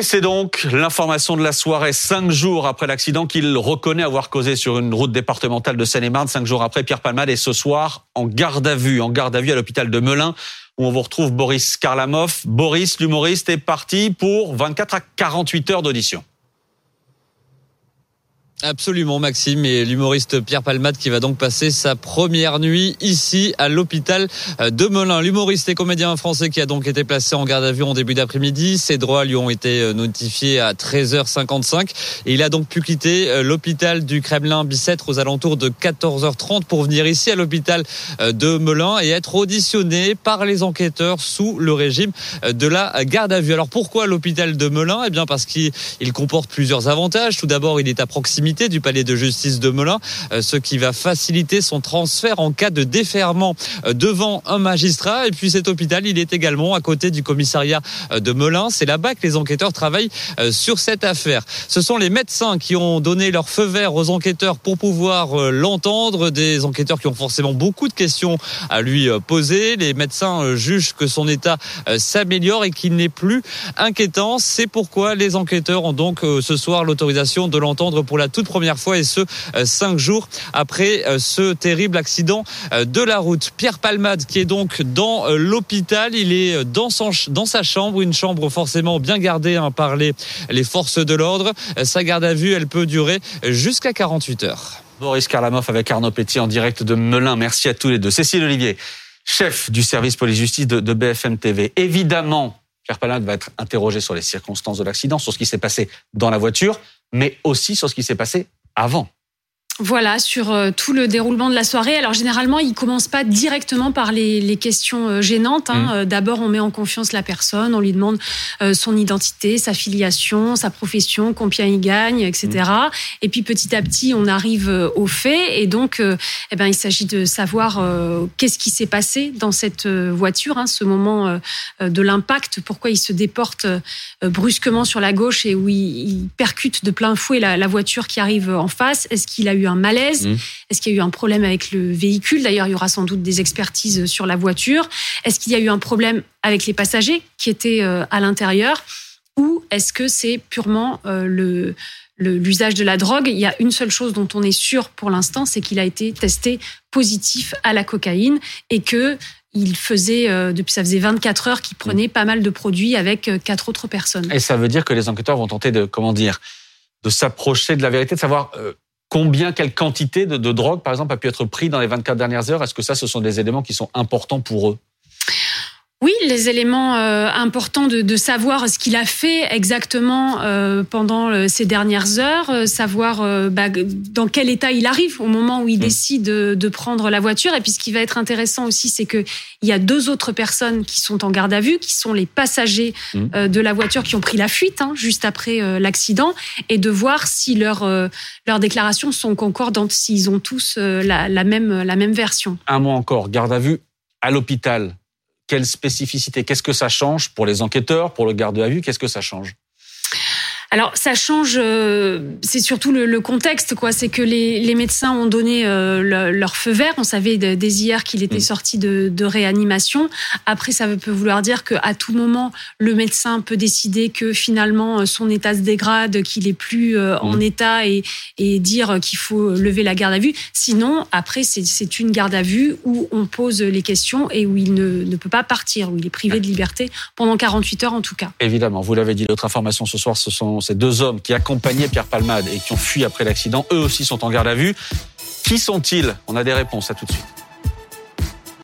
Et c'est donc l'information de la soirée, cinq jours après l'accident qu'il reconnaît avoir causé sur une route départementale de Seine-et-Marne. Cinq jours après, Pierre Palmade est ce soir en garde à vue, en garde à vue à l'hôpital de Melun, où on vous retrouve Boris Karlamov. Boris, l'humoriste, est parti pour 24 à 48 heures d'audition. Absolument Maxime et l'humoriste Pierre Palmade qui va donc passer sa première nuit ici à l'hôpital de Melun. L'humoriste et comédien français qui a donc été placé en garde à vue en début d'après-midi. Ses droits lui ont été notifiés à 13h55 et il a donc pu quitter euh, l'hôpital du Kremlin Bicêtre aux alentours de 14h30 pour venir ici à l'hôpital euh, de Melun et être auditionné par les enquêteurs sous le régime euh, de la garde à vue. Alors pourquoi l'hôpital de Melun? Eh bien parce qu'il comporte plusieurs avantages. Tout d'abord, il est à proximité du palais de justice de Melun, euh, ce qui va faciliter son transfert en cas de déferment euh, devant un magistrat. Et puis cet hôpital, il est également à côté du commissariat euh, de Melun. C'est là-bas que les enquêteurs travaillent sur cette affaire. Ce sont les médecins qui ont donné leur feu vert aux enquêteurs pour pouvoir l'entendre. Des enquêteurs qui ont forcément beaucoup de questions à lui poser. Les médecins jugent que son état s'améliore et qu'il n'est plus inquiétant. C'est pourquoi les enquêteurs ont donc ce soir l'autorisation de l'entendre pour la toute première fois et ce euh, cinq jours après euh, ce terrible accident euh, de la route. Pierre Palmade qui est donc dans l'hôpital, il est dans, son, dans sa chambre, une chambre forcément bien gardée hein, par les, les forces de l'ordre. Sa garde à vue, elle peut durer jusqu'à 48 heures. Boris Karlamov avec Arnaud Petit en direct de Melun. Merci à tous les deux. Cécile Olivier, chef du service police-justice de, de BFM TV. Évidemment, Pierre Palmade va être interrogé sur les circonstances de l'accident, sur ce qui s'est passé dans la voiture mais aussi sur ce qui s'est passé avant. Voilà, sur euh, tout le déroulement de la soirée. Alors généralement, il commence pas directement par les, questions euh, gênantes. Hein. Mmh. Euh, d'abord, on met en confiance la personne, on lui demande son identité, sa filiation, sa profession, combien il gagne, etc. Mmh. Et puis petit à petit, on arrive aux faits. Et donc, eh ben, il s'agit de savoir qu'est-ce qui s'est passé dans cette voiture, hein, ce moment de l'impact, pourquoi il se déporte brusquement sur la gauche et où il, percute de plein fouet la, la voiture qui arrive en face. Est-ce qu'il a eu un malaise mmh. Est-ce qu'il y a eu un problème avec le véhicule? D'ailleurs, il y aura sans doute des expertises sur la voiture. Est-ce qu'il y a eu un problème avec les passagers qui étaient euh, à l'intérieur? Ou est-ce que c'est purement euh, le l'usage de la drogue, il y a une seule chose dont on est sûr pour l'instant, c'est qu'il a été testé positif à la cocaïne et que il faisait, euh, depuis ça faisait 24 heures qu'il prenait mmh. pas mal de produits avec quatre autres personnes. Et ça veut dire que les enquêteurs vont tenter de, comment dire, de s'approcher de la vérité, de savoir Combien, quelle quantité de, drogue, par exemple, a pu être pris dans les 24 dernières heures? Est-ce que ça, ce sont des éléments qui sont importants pour eux? Oui, les éléments euh, importants de, de, savoir ce qu'il a fait exactement euh, pendant euh, ces dernières heures, savoir bah, dans quel état il arrive au moment où il mmh. décide de, de, prendre la voiture. Et puis ce qui va être intéressant aussi, c'est que il y a deux autres personnes qui sont en garde à vue, qui sont les passagers mmh. de la voiture qui ont pris la fuite hein, juste après l'accident, et de voir si leurs leurs déclarations sont concordantes, s'ils ont tous la, la même la même version. Un mot encore, garde à vue à l'hôpital quelle spécificité? Qu'est-ce que ça change pour les enquêteurs, pour le garde à vue? Qu'est-ce que ça change? Alors ça change, euh, c'est surtout le, contexte, quoi. C'est que les, les, médecins ont donné euh, leur feu vert. On savait dès hier qu'il était mm. sorti de, de, réanimation. Après, ça peut vouloir dire qu'à tout moment, le médecin peut décider que finalement son état se dégrade, qu'il est plus euh, en mm. état et, et dire qu'il faut lever la garde à vue. Sinon, après, c'est une garde à vue où on pose les questions et où il ne, ne peut pas partir, où il est privé de liberté pendant 48 heures en tout cas. Évidemment, vous l'avez dit, l'autre information ce soir, ce sont ces deux hommes qui accompagnaient Pierre Palmade et qui ont fui après l'accident, eux aussi sont en garde à vue. Qui sont-ils? On a des réponses à tout de suite.